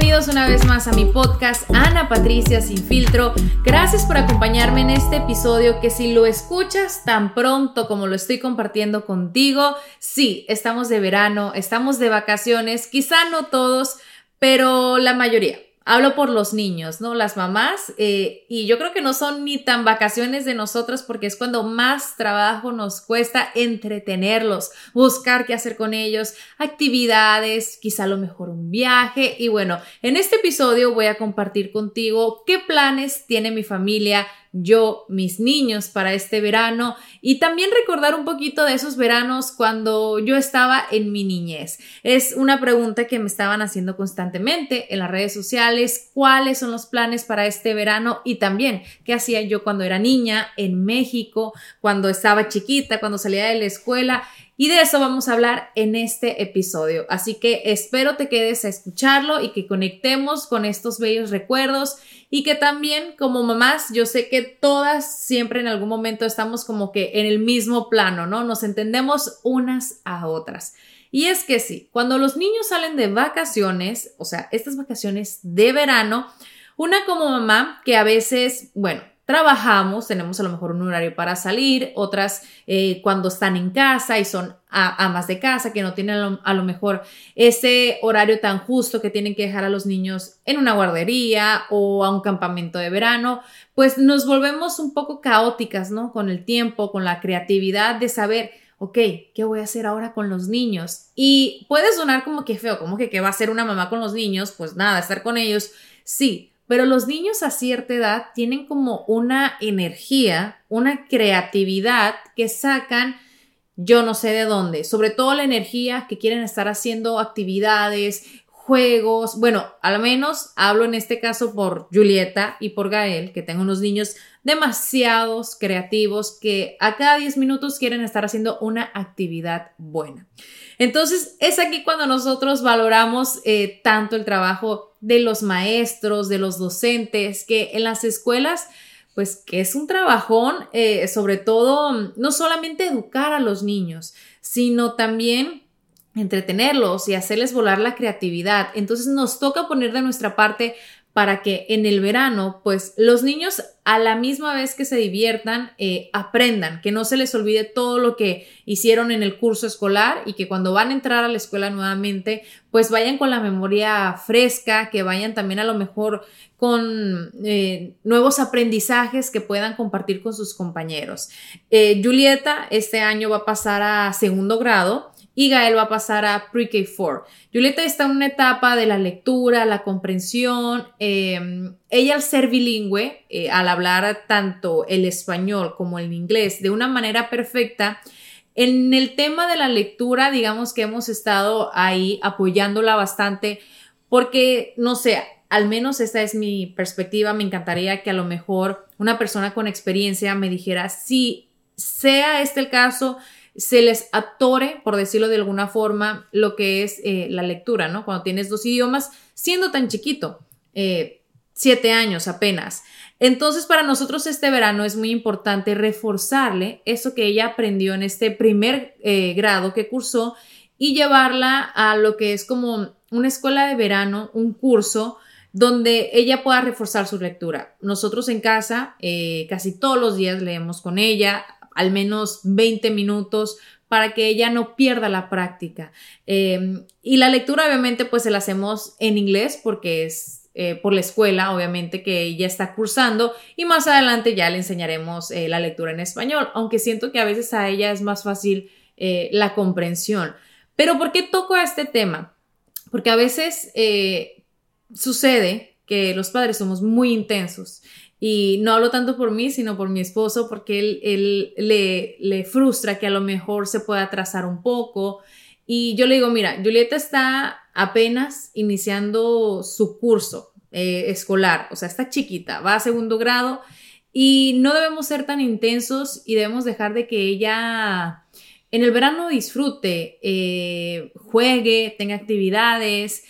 Bienvenidos una vez más a mi podcast Ana Patricia Sin Filtro. Gracias por acompañarme en este episodio que si lo escuchas tan pronto como lo estoy compartiendo contigo, sí, estamos de verano, estamos de vacaciones, quizá no todos, pero la mayoría. Hablo por los niños, ¿no? Las mamás, eh, y yo creo que no son ni tan vacaciones de nosotros porque es cuando más trabajo nos cuesta entretenerlos, buscar qué hacer con ellos, actividades, quizá a lo mejor un viaje. Y bueno, en este episodio voy a compartir contigo qué planes tiene mi familia yo, mis niños para este verano y también recordar un poquito de esos veranos cuando yo estaba en mi niñez. Es una pregunta que me estaban haciendo constantemente en las redes sociales, cuáles son los planes para este verano y también qué hacía yo cuando era niña en México, cuando estaba chiquita, cuando salía de la escuela y de eso vamos a hablar en este episodio. Así que espero te quedes a escucharlo y que conectemos con estos bellos recuerdos y que también como mamás, yo sé que todas siempre en algún momento estamos como que en el mismo plano, ¿no? Nos entendemos unas a otras. Y es que sí, cuando los niños salen de vacaciones, o sea, estas vacaciones de verano, una como mamá que a veces, bueno, trabajamos, tenemos a lo mejor un horario para salir, otras eh, cuando están en casa y son amas de casa que no tienen a lo, mejor ese horario tan justo que tienen que dejar a los niños en una guardería o a un campamento de verano, pues nos volvemos un poco caóticas, ¿no? Con el tiempo, con la creatividad de saber, ok, ¿qué voy a hacer ahora con los niños? Y puede sonar como que feo, como que qué va a hacer una mamá con los niños, pues nada, estar con ellos, sí, pero los niños a cierta edad tienen como una energía, una creatividad que sacan yo no sé de dónde, sobre todo la energía que quieren estar haciendo actividades, juegos, bueno, al menos hablo en este caso por Julieta y por Gael, que tengo unos niños demasiados creativos que a cada 10 minutos quieren estar haciendo una actividad buena. Entonces, es aquí cuando nosotros valoramos eh, tanto el trabajo de los maestros, de los docentes, que en las escuelas, pues que es un trabajón, eh, sobre todo, no solamente educar a los niños, sino también entretenerlos y hacerles volar la creatividad. Entonces nos toca poner de nuestra parte para que en el verano, pues los niños a la misma vez que se diviertan, eh, aprendan, que no se les olvide todo lo que hicieron en el curso escolar y que cuando van a entrar a la escuela nuevamente, pues vayan con la memoria fresca, que vayan también a lo mejor con eh, nuevos aprendizajes que puedan compartir con sus compañeros. Eh, Julieta este año va a pasar a segundo grado y Gael va a pasar a Pre-K4. Julieta está en una etapa de la lectura, la comprensión. Em, ella al ser bilingüe, eh, al hablar tanto el español como el inglés de una manera perfecta, en el tema de la lectura, digamos que hemos estado ahí apoyándola bastante porque, no sé, al menos esta es mi perspectiva, me encantaría que a lo mejor una persona con experiencia me dijera si sea este el caso, se les atore, por decirlo de alguna forma, lo que es eh, la lectura, ¿no? Cuando tienes dos idiomas, siendo tan chiquito, eh, siete años apenas. Entonces, para nosotros este verano es muy importante reforzarle eso que ella aprendió en este primer eh, grado que cursó y llevarla a lo que es como una escuela de verano, un curso donde ella pueda reforzar su lectura. Nosotros en casa casi todos los días leemos con ella, al menos 20 minutos para que ella no pierda la práctica. Em, y la lectura obviamente pues se la hacemos en inglés porque es eh, por la escuela, obviamente que ella está cursando y más adelante ya le enseñaremos eh, la lectura en español, aunque siento que a veces a ella es más fácil eh, la comprensión. Pero ¿por qué toco este tema? Porque a veces sucede que los padres somos muy intensos y no hablo tanto por mí, sino por mi esposo, porque él, le, le, frustra que a lo mejor se pueda atrasar un poco. Y yo le digo, mira, Julieta está apenas iniciando su curso eh, escolar, o sea, está chiquita, va a segundo grado y no debemos ser tan intensos y debemos dejar de que ella en el verano disfrute, eh, juegue, tenga actividades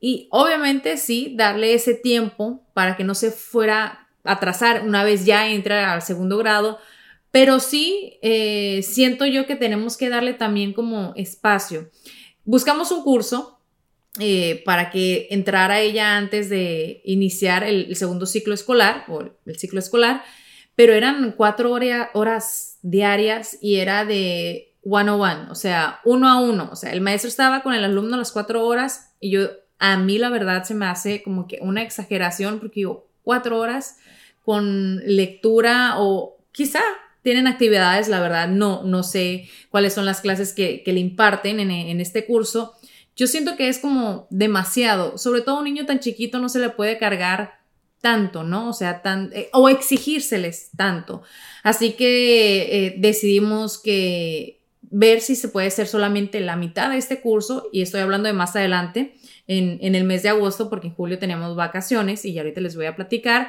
y obviamente sí, darle ese tiempo para que no se fuera atrasar una vez ya entra al segundo grado, pero sí eh, siento yo que tenemos que darle también como espacio. Buscamos un curso eh, para que entrara ella antes de iniciar el, segundo ciclo escolar o el ciclo escolar, pero eran cuatro horas diarias y era de one on one, o sea, uno a uno. O sea, el maestro estaba con el alumno las cuatro horas y yo, a mí la verdad se me hace como que una exageración porque digo, cuatro horas con lectura o quizá tienen actividades, la verdad no, no sé cuáles son las clases que, le imparten en, este curso. Yo siento que es como demasiado, sobre todo a un niño tan chiquito no se le puede cargar tanto, ¿no? O sea, tan, eh, o exigírseles tanto. Así que eh, decidimos que ver si se puede hacer solamente la mitad de este curso, y estoy hablando de más adelante, en, en el mes de agosto, porque en julio tenemos vacaciones y ya ahorita les voy a platicar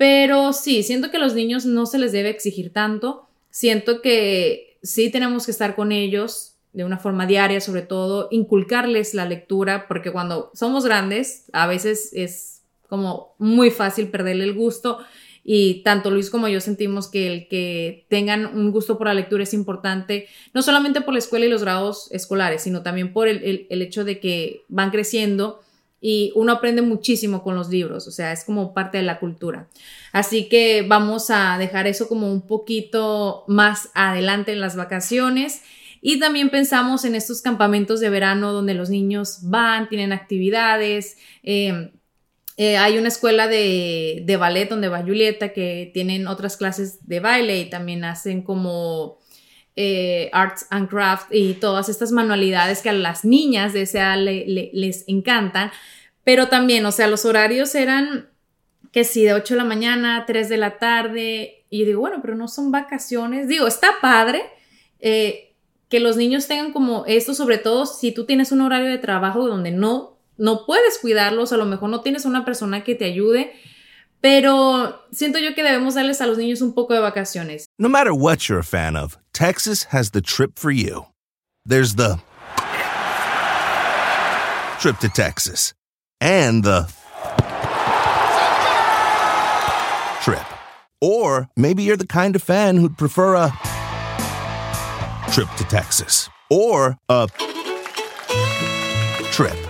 pero sí, siento que a los niños no se les debe exigir tanto. Siento que sí tenemos que estar con ellos de una forma diaria, sobre todo, inculcarles la lectura, porque cuando somos grandes, a veces es como muy fácil perderle el gusto. Y tanto Luis como yo sentimos que el que tengan un gusto por la lectura es importante, no solamente por la escuela y los grados escolares, sino también por el, el hecho de que van creciendo y uno aprende muchísimo con los libros, o sea, es como parte de la cultura. Así que vamos a dejar eso como un poquito más adelante en las vacaciones. Y también pensamos en estos campamentos de verano donde los niños van, tienen actividades. Em, eh, hay una escuela de, ballet donde va Julieta que tienen otras clases de baile y también hacen como eh, arts and craft y todas estas manualidades que a las niñas de esa les encantan, pero también, o sea, los horarios eran que sí, de 8 de la mañana, 3 de la tarde, y digo, bueno, pero no son vacaciones, digo, está padre eh, que los niños tengan como esto, sobre todo si tú tienes un horario de trabajo donde no, no puedes cuidarlos, a lo mejor no tienes una persona que te ayude, Pero siento yo que debemos darles a los niños un poco de vacaciones. No matter what you're a fan of, Texas has the trip for you. There's the trip to Texas and the trip. Or maybe you're the kind of fan who'd prefer a trip to Texas or a trip.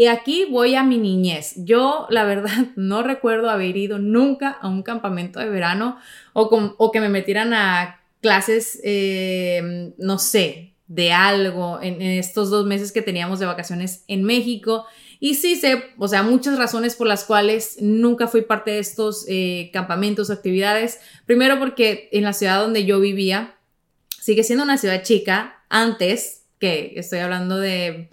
Y aquí voy a mi niñez. Yo, la verdad, no recuerdo haber ido nunca a un campamento de verano o, que me metieran a clases, eh, no sé, de algo en, estos dos meses que teníamos de vacaciones en México. Y sí sé, o sea, muchas razones por las cuales nunca fui parte de estos eh, campamentos o actividades. Primero porque en la ciudad donde yo vivía, sigue siendo una ciudad chica, antes, que estoy hablando de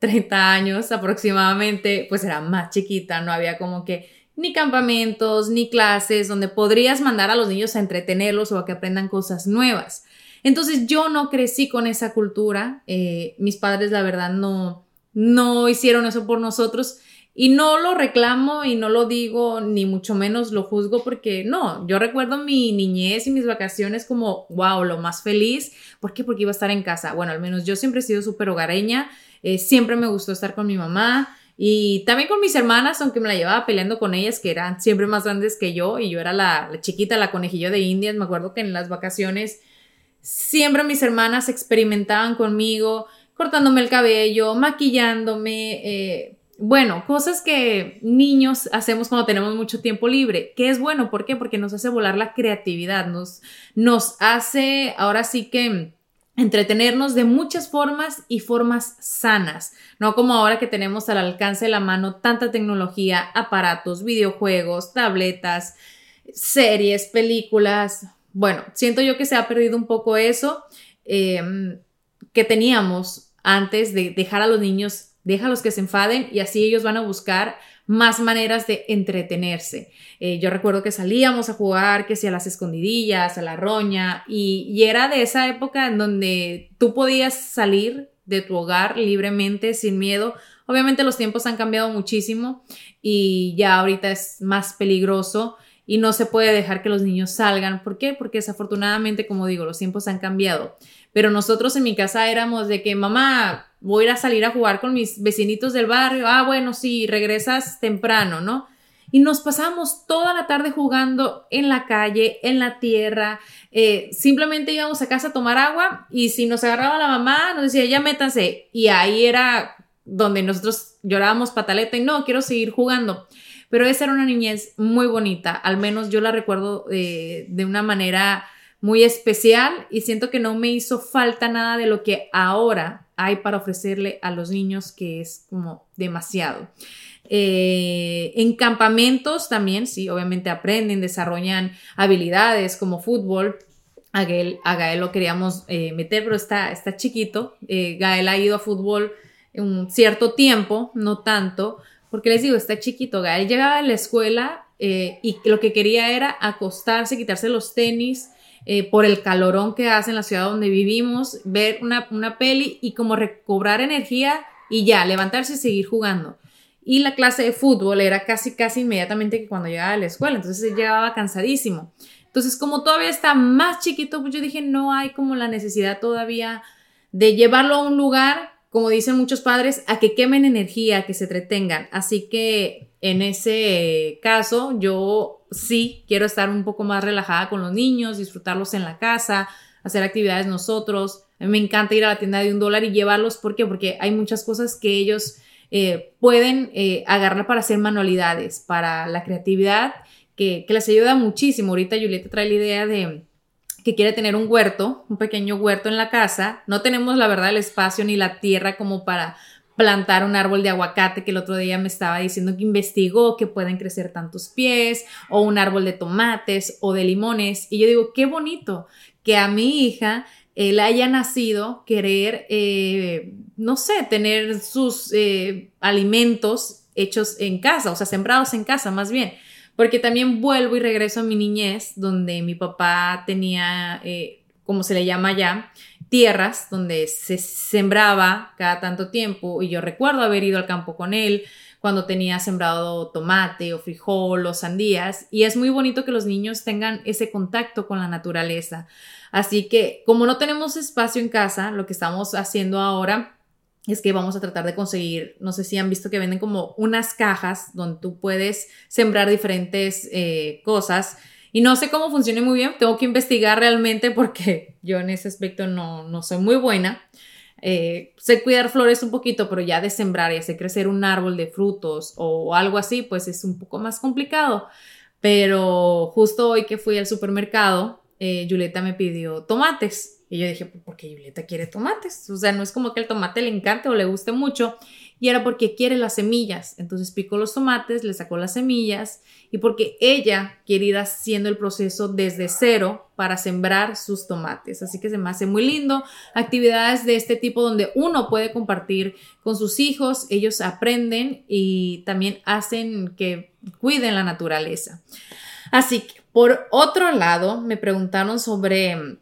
30 años aproximadamente, pues era más chiquita, no había como que ni campamentos, ni clases donde podrías mandar a los niños a entretenerlos o a que aprendan cosas nuevas. Entonces yo no crecí con esa cultura, eh, mis padres la verdad no, no hicieron eso por nosotros. Y no lo reclamo y no lo digo, ni mucho menos lo juzgo porque no, yo recuerdo mi niñez y mis vacaciones como, wow, lo más feliz. ¿Por qué? Porque iba a estar en casa. Bueno, al menos yo siempre he sido súper hogareña, eh, siempre me gustó estar con mi mamá y también con mis hermanas, aunque me la llevaba peleando con ellas, que eran siempre más grandes que yo y yo era la, chiquita, la conejillo de indias. Me acuerdo que en las vacaciones siempre mis hermanas experimentaban conmigo, cortándome el cabello, maquillándome, eh, bueno, cosas que niños hacemos cuando tenemos mucho tiempo libre, que es bueno, ¿por qué? Porque nos hace volar la creatividad, nos, nos hace ahora sí que entretenernos de muchas formas y formas sanas, no como ahora que tenemos al alcance de la mano tanta tecnología, aparatos, videojuegos, tabletas, series, películas. Bueno, siento yo que se ha perdido un poco eso em, que teníamos antes de dejar a los niños déjalos que se enfaden y así ellos van a buscar más maneras de entretenerse. Eh, yo recuerdo que salíamos a jugar, que si las escondidillas, a la roña, y, y, era de esa época en donde tú podías salir de tu hogar libremente, sin miedo. Obviamente los tiempos han cambiado muchísimo y ya ahorita es más peligroso y no se puede dejar que los niños salgan. ¿Por qué? Porque desafortunadamente, como digo, los tiempos han cambiado. Pero nosotros en mi casa éramos de que, mamá, voy a ir a salir a jugar con mis vecinitos del barrio. Ah, bueno, sí, regresas temprano, ¿no? Y nos pasamos toda la tarde jugando en la calle, en la tierra. Eh, simplemente íbamos a casa a tomar agua y si nos agarraba la mamá, nos decía, ya métanse. Y ahí era donde nosotros llorábamos pataleta y no, quiero seguir jugando. Pero esa era una niñez muy bonita, al menos yo la recuerdo eh, de una manera muy especial y siento que no me hizo falta nada de lo que ahora hay para ofrecerle a los niños, que es como demasiado. Eh, en campamentos también, sí, obviamente aprenden, desarrollan habilidades como fútbol. A Gael, lo queríamos eh, meter, pero está, está chiquito. Gael ha ido a fútbol un cierto tiempo, no tanto, porque les digo, está chiquito, Gael llegaba a la escuela eh, y lo que quería era acostarse, quitarse los tenis eh, por el calorón que hace en la ciudad donde vivimos, ver una, una peli y como recobrar energía y ya, levantarse y seguir jugando. Y la clase de fútbol era casi, casi inmediatamente que cuando llegaba a la escuela, entonces llegaba cansadísimo. Entonces, como todavía está más chiquito, pues yo dije, no hay como la necesidad todavía de llevarlo a un lugar como dicen muchos padres, a que quemen energía, a que se entretengan. Así que en ese caso, yo sí quiero estar un poco más relajada con los niños, disfrutarlos en la casa, hacer actividades nosotros. A mí me encanta ir a la tienda de un dólar y llevarlos. ¿Por qué? Porque hay muchas cosas que ellos eh, pueden eh, agarrar para hacer manualidades, para la creatividad, que, que les ayuda muchísimo. Ahorita Julieta trae la idea de que quiere tener un huerto, un pequeño huerto en la casa. No tenemos, la verdad, el espacio ni la tierra como para plantar un árbol de aguacate que el otro día me estaba diciendo que investigó que pueden crecer tantos pies, o un árbol de tomates o de limones. Y yo digo, qué bonito que a mi hija eh, le haya nacido querer, eh, no sé, tener sus eh, alimentos hechos en casa, o sea, sembrados en casa más bien porque también vuelvo y regreso a mi niñez, donde mi papá tenía, eh, como se le llama ya, tierras donde se sembraba cada tanto tiempo y yo recuerdo haber ido al campo con él cuando tenía sembrado tomate o frijol o sandías y es muy bonito que los niños tengan ese contacto con la naturaleza. Así que como no tenemos espacio en casa, lo que estamos haciendo ahora es que vamos a tratar de conseguir, no sé si han visto que venden como unas cajas donde tú puedes sembrar diferentes eh, cosas. Y no sé cómo funciona muy bien, tengo que investigar realmente porque yo en ese aspecto no, no soy muy buena. Eh, sé cuidar flores un poquito, pero ya de sembrar y hacer crecer un árbol de frutos o algo así, pues es un poco más complicado. Pero justo hoy que fui al supermercado, eh, Julieta me pidió tomates y yo dije, pues porque Julieta quiere tomates. O sea, no es como que el tomate le encante o le guste mucho. Y era porque quiere las semillas. Entonces picó los tomates, le sacó las semillas y porque ella quiere ir haciendo el proceso desde cero para sembrar sus tomates. Así que se me hace muy lindo. Actividades de este tipo donde uno puede compartir con sus hijos, ellos aprenden y también hacen que cuiden la naturaleza. Así que, por otro lado, me preguntaron sobre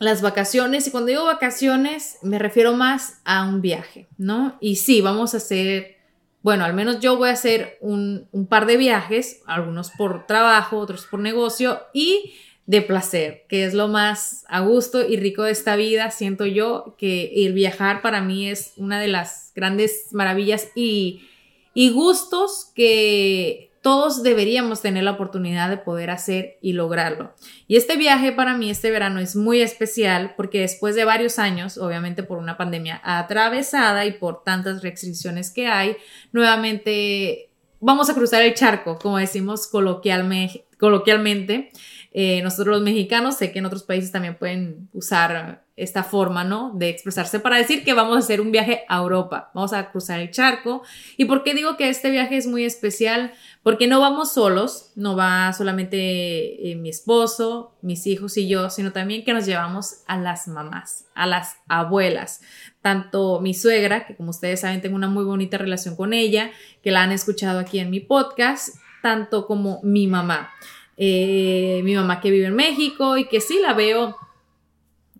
las vacaciones, y cuando digo vacaciones me refiero más a un viaje, ¿no? Y sí, vamos a hacer, bueno, al menos yo voy a hacer un, par de viajes, algunos por trabajo, otros por negocio y de placer, que es lo más a gusto y rico de esta vida, siento yo, que ir viajar para mí es una de las grandes maravillas y, y gustos que todos deberíamos tener la oportunidad de poder hacer y lograrlo. Y este viaje para mí este verano es muy especial porque después de varios años, obviamente por una pandemia atravesada y por tantas restricciones que hay, nuevamente vamos a cruzar el charco, como decimos coloquialmente. coloquialmente. Eh, nosotros los mexicanos, sé que en otros países también pueden usar esta forma, ¿no? De expresarse para decir que vamos a hacer un viaje a Europa, vamos a cruzar el charco. ¿Y por qué digo que este viaje es muy especial? Porque no vamos solos, no va solamente eh, mi esposo, mis hijos y yo, sino también que nos llevamos a las mamás, a las abuelas. Tanto mi suegra, que como ustedes saben tengo una muy bonita relación con ella, que la han escuchado aquí en mi podcast, tanto como mi mamá. Eh, mi mamá que vive en México y que sí la veo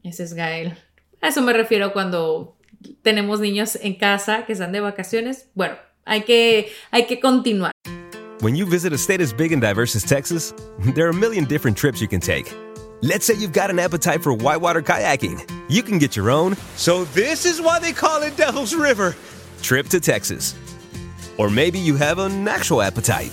ese es Gael. A eso me refiero cuando tenemos niños en casa que están de vacaciones. Bueno, hay que, hay que continuar. When you visit a state as big and diverse as Texas, there are a million different trips you can take. Let's say you've got an appetite for whitewater kayaking. You can get your own. So this is why they call it Devil's River. Trip to Texas. Or maybe you have an actual appetite.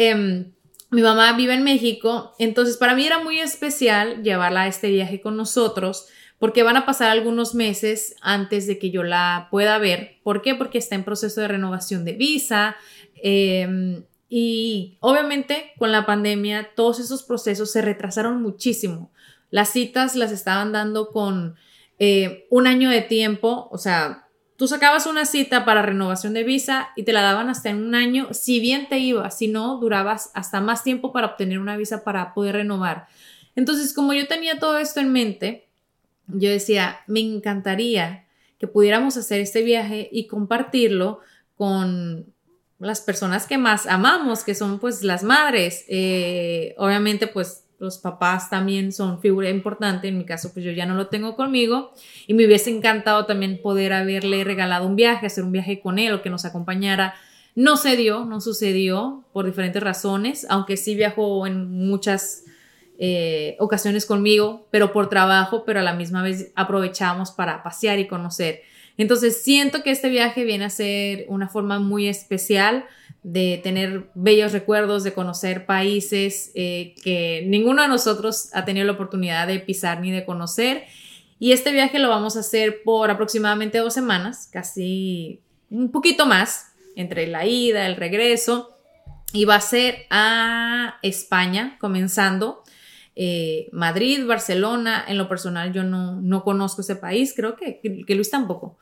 Em, mi mamá vive en México, entonces para mí era muy especial llevarla a este viaje con nosotros porque van a pasar algunos meses antes de que yo la pueda ver. ¿Por qué? Porque está en proceso de renovación de visa. Em, y obviamente con la pandemia todos esos procesos se retrasaron muchísimo. Las citas las estaban dando con eh, un año de tiempo, o sea, Tú sacabas una cita para renovación de visa y te la daban hasta en un año, si bien te iba, si no, durabas hasta más tiempo para obtener una visa para poder renovar. Entonces, como yo tenía todo esto en mente, yo decía, me encantaría que pudiéramos hacer este viaje y compartirlo con las personas que más amamos, que son pues las madres. Eh, obviamente, pues los papás también son figura importante, en mi caso pues yo ya no lo tengo conmigo y me hubiese encantado también poder haberle regalado un viaje, hacer un viaje con él o que nos acompañara. No se dio, no sucedió por diferentes razones, aunque sí viajó en muchas eh, ocasiones conmigo, pero por trabajo, pero a la misma vez aprovechamos para pasear y conocer. Entonces siento que este viaje viene a ser una forma muy especial de tener bellos recuerdos, de conocer países eh, que ninguno de nosotros ha tenido la oportunidad de pisar ni de conocer. Y este viaje lo vamos a hacer por aproximadamente dos semanas, casi un poquito más, entre la ida, el regreso. Y va a ser a España, comenzando. Eh, Madrid, Barcelona, en lo personal yo no, no conozco ese país, creo que, que Luis tampoco.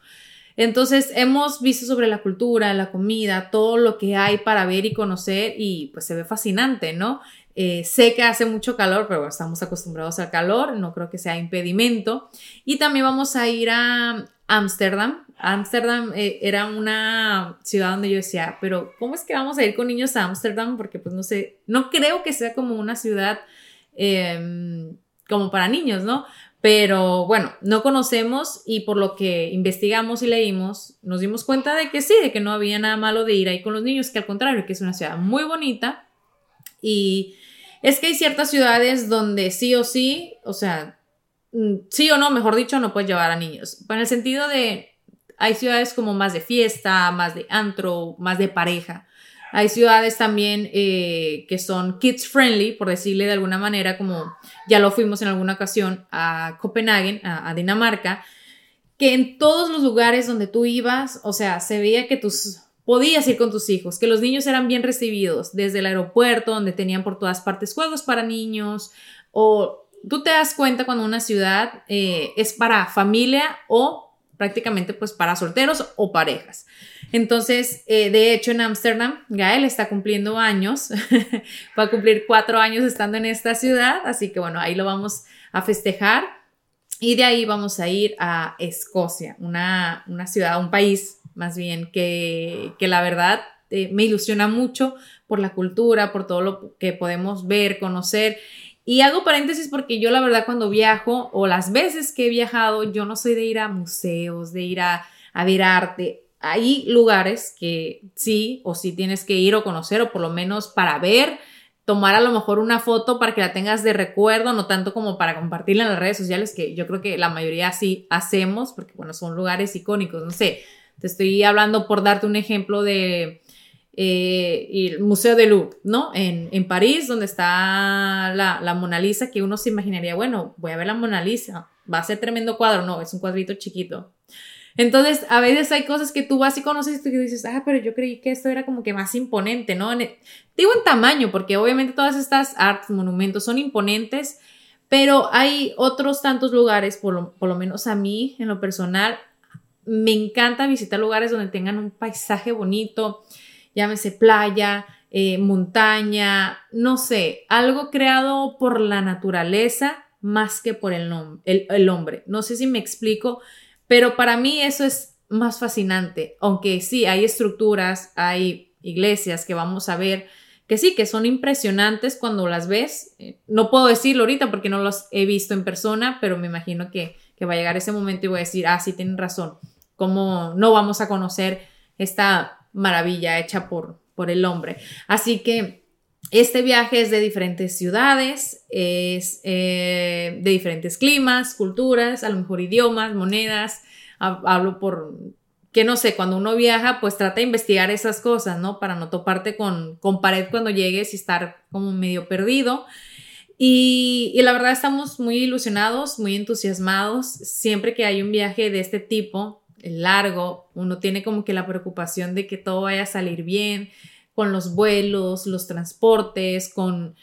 Entonces hemos visto sobre la cultura, la comida, todo lo que hay para ver y conocer y pues se ve fascinante, ¿no? Eh, sé que hace mucho calor, pero estamos acostumbrados al calor, no creo que sea impedimento. Y también vamos a ir a Ámsterdam. Ámsterdam eh, era una ciudad donde yo decía, pero ¿cómo es que vamos a ir con niños a Ámsterdam? Porque pues no sé, no creo que sea como una ciudad em, como para niños, ¿no? Pero bueno, no conocemos y por lo que investigamos y leímos, nos dimos cuenta de que sí, de que no había nada malo de ir ahí con los niños, que al contrario, que es una ciudad muy bonita. Y es que hay ciertas ciudades donde sí o sí, o sea, mm, sí o no, mejor dicho, no puedes llevar a niños. En el sentido de, hay ciudades como más de fiesta, más de antro, más de pareja. Hay ciudades también eh, que son kids friendly, por decirle de alguna manera, como ya lo fuimos en alguna ocasión a Copenhague, a, Dinamarca, que en todos los lugares donde tú ibas, o sea, se veía que tus podías ir con tus hijos, que los niños eran bien recibidos desde el aeropuerto, donde tenían por todas partes juegos para niños, o tú te das cuenta cuando una ciudad eh, es para familia o prácticamente pues para solteros o parejas. Entonces, eh, de hecho, en Ámsterdam, Gael está cumpliendo años, va a cumplir cuatro años estando en esta ciudad, así que bueno, ahí lo vamos a festejar. Y de ahí vamos a ir a Escocia, una, una ciudad, un país más bien que, que la verdad eh, me ilusiona mucho por la cultura, por todo lo que podemos ver, conocer. Y hago paréntesis porque yo la verdad cuando viajo o las veces que he viajado, yo no soy de ir a museos, de ir a, a ver arte hay lugares que sí o sí tienes que ir o conocer o por lo menos para ver, tomar a lo mejor una foto para que la tengas de recuerdo, no tanto como para compartirla en las redes sociales, que yo creo que la mayoría sí hacemos, porque bueno, son lugares icónicos, no sé, te estoy hablando por darte un ejemplo de eh, el Museo de Louvre, ¿no? En, en París, donde está la, la Mona Lisa, que uno se imaginaría, bueno, voy a ver la Mona Lisa, va a ser tremendo cuadro, no, es un cuadrito chiquito. Entonces, a veces hay cosas que tú vas y conoces y dices, ah, pero yo creí que esto era como que más imponente, ¿no? digo en tamaño, porque obviamente todas estas artes, monumentos son imponentes, pero hay otros tantos lugares, por lo, por lo menos a mí, en lo personal, me encanta visitar lugares donde tengan un paisaje bonito, llámese playa, eh, montaña, no sé, algo creado por la naturaleza más que por el, el, el hombre. No sé si me explico, pero para mí eso es más fascinante, aunque sí, hay estructuras, hay iglesias que vamos a ver que sí, que son impresionantes cuando las ves. Eh, no puedo decirlo ahorita porque no los he visto en persona, pero me imagino que, va a llegar ese momento y voy a decir, ah, sí, tienen razón, ¿cómo no vamos a conocer esta maravilla hecha por, por el hombre? Así que este viaje es de diferentes ciudades, es eh, de diferentes climas, culturas, a lo mejor idiomas, monedas. Hablo por que no sé, cuando uno viaja, pues trata de investigar esas cosas, ¿no? Para no toparte con, con pared cuando llegues y estar como medio perdido. Y, y, la verdad estamos muy ilusionados, muy entusiasmados. Siempre que hay un viaje de este tipo, largo, uno tiene como que la preocupación de que todo vaya a salir bien, con los vuelos, los transportes, con,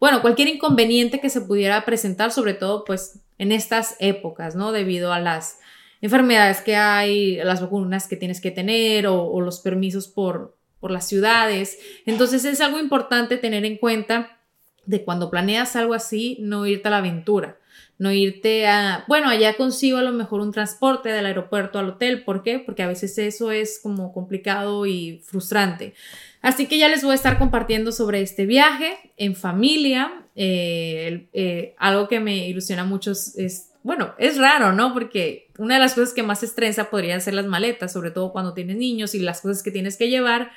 bueno, cualquier inconveniente que se pudiera presentar, sobre todo pues en estas épocas, ¿no? Debido a las enfermedades que hay, las vacunas que tienes que tener o, los permisos por, por las ciudades. Entonces es algo importante tener en cuenta de cuando planeas algo así, no irte a la aventura, no irte a, bueno, allá consigo a lo mejor un transporte del aeropuerto al hotel, ¿por qué? Porque a veces eso es como complicado y frustrante. Así que ya les voy a estar compartiendo sobre este viaje en familia. Eh, eh, algo que me ilusiona mucho es, bueno, es raro, ¿no? Porque una de las cosas que más estresa podrían ser las maletas, sobre todo cuando tienes niños y las cosas que tienes que llevar.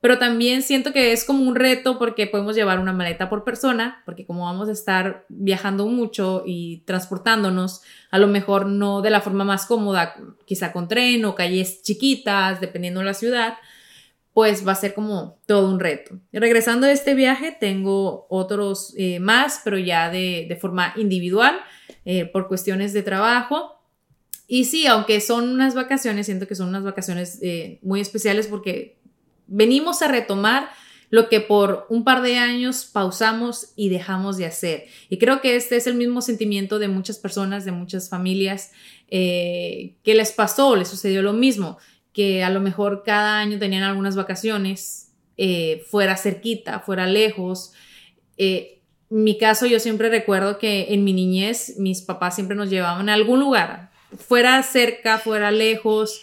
Pero también siento que es como un reto porque podemos llevar una maleta por persona, porque como vamos a estar viajando mucho y transportándonos, a lo mejor no de la forma más cómoda, quizá con tren o calles chiquitas, dependiendo de la ciudad pues va a ser como todo un reto. regresando de este viaje, tengo otros eh, más, pero ya de, forma individual, eh, por cuestiones de trabajo. Y sí, aunque son unas vacaciones, siento que son unas vacaciones eh, muy especiales porque venimos a retomar lo que por un par de años pausamos y dejamos de hacer. Y creo que este es el mismo sentimiento de muchas personas, de muchas familias que les pasó, les sucedió lo mismo que a lo mejor cada año tenían algunas vacaciones eh, fuera cerquita, fuera lejos. Eh, mi caso, yo siempre recuerdo que en mi niñez mis papás siempre nos llevaban a algún lugar, fuera cerca, fuera lejos.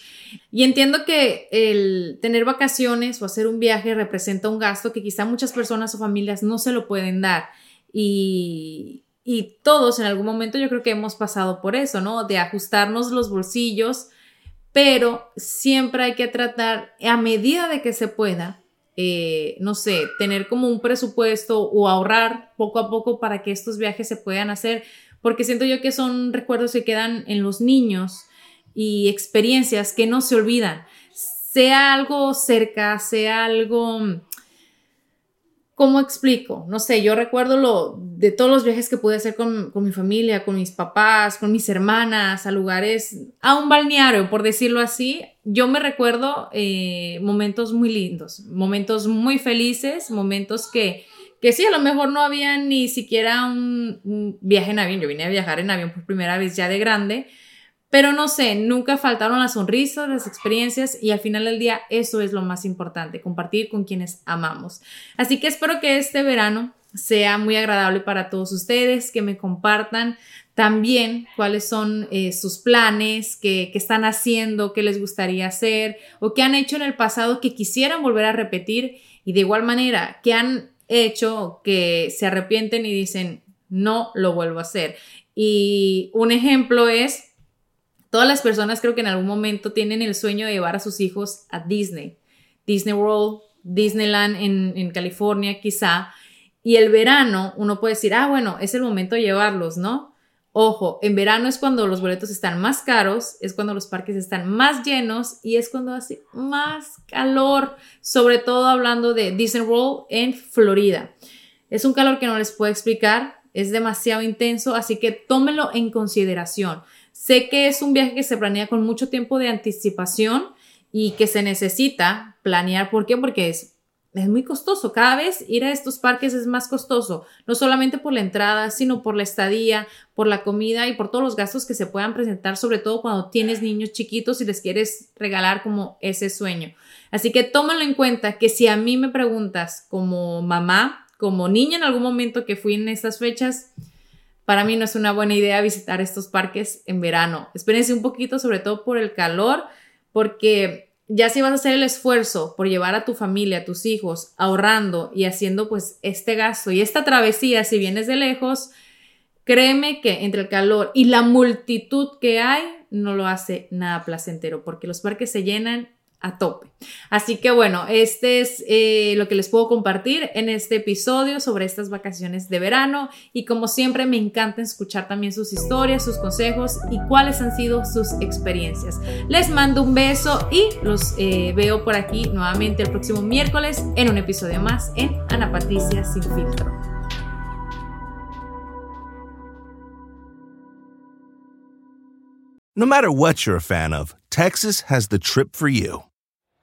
Y entiendo que el tener vacaciones o hacer un viaje representa un gasto que quizá muchas personas o familias no se lo pueden dar. Y, todos en algún momento yo creo que hemos pasado por eso, ¿no? De ajustarnos los bolsillos pero siempre hay que tratar a medida de que se pueda, eh, no sé, tener como un presupuesto o ahorrar poco a poco para que estos viajes se puedan hacer, porque siento yo que son recuerdos que quedan en los niños y experiencias que no se olvidan, sea algo cerca, sea algo ¿Cómo explico? No sé, yo recuerdo lo de todos los viajes que pude hacer con, mi familia, con mis papás, con mis hermanas, a lugares, a un balneario, por decirlo así. Yo me recuerdo eh, momentos muy lindos, momentos muy felices, momentos que, que sí, a lo mejor no había ni siquiera un viaje en avión. Yo vine a viajar en avión por primera vez ya de grande, pero no sé, nunca faltaron las sonrisas, las experiencias y al final del día eso es lo más importante, compartir con quienes amamos. Así que espero que este verano sea muy agradable para todos ustedes, que me compartan también cuáles son eh, sus planes, qué, qué están haciendo, qué les gustaría hacer o qué han hecho en el pasado que quisieran volver a repetir y de igual manera, qué han hecho que se arrepienten y dicen, no lo vuelvo a hacer. Y un ejemplo es Todas las personas creo que en algún momento tienen el sueño de llevar a sus hijos a Disney, Disney World, Disneyland en, California quizá, y el verano uno puede decir, ah, bueno, es el momento de llevarlos, ¿no? Ojo, en verano es cuando los boletos están más caros, es cuando los parques están más llenos y es cuando hace más calor, sobre todo hablando de Disney World en Florida. Es un calor que no les puedo explicar, es demasiado intenso, así que tómenlo en consideración. Sé que es un viaje que se planea con mucho tiempo de anticipación y que se necesita planear. ¿Por qué? Porque es, muy costoso. Cada vez ir a estos parques es más costoso, no solamente por la entrada, sino por la estadía, por la comida y por todos los gastos que se puedan presentar, sobre todo cuando tienes niños chiquitos y les quieres regalar como ese sueño. Así que tómalo en cuenta que si a mí me preguntas como mamá, como niña en algún momento que fui en estas fechas, para mí no es una buena idea visitar estos parques en verano. Espérense un poquito, sobre todo por el calor, porque ya si vas a hacer el esfuerzo por llevar a tu familia, a tus hijos, ahorrando y haciendo pues este gasto y esta travesía, si vienes de lejos, créeme que entre el calor y la multitud que hay, no lo hace nada placentero, porque los parques se llenan a tope. Así que bueno, este es eh, lo que les puedo compartir en este episodio sobre estas vacaciones de verano y como siempre me encanta escuchar también sus historias, sus consejos y cuáles han sido sus experiencias. Les mando un beso y los eh, veo por aquí nuevamente el próximo miércoles en un episodio más en Ana Patricia Sin Filtro. No matter what you're a fan of, Texas has the trip for you.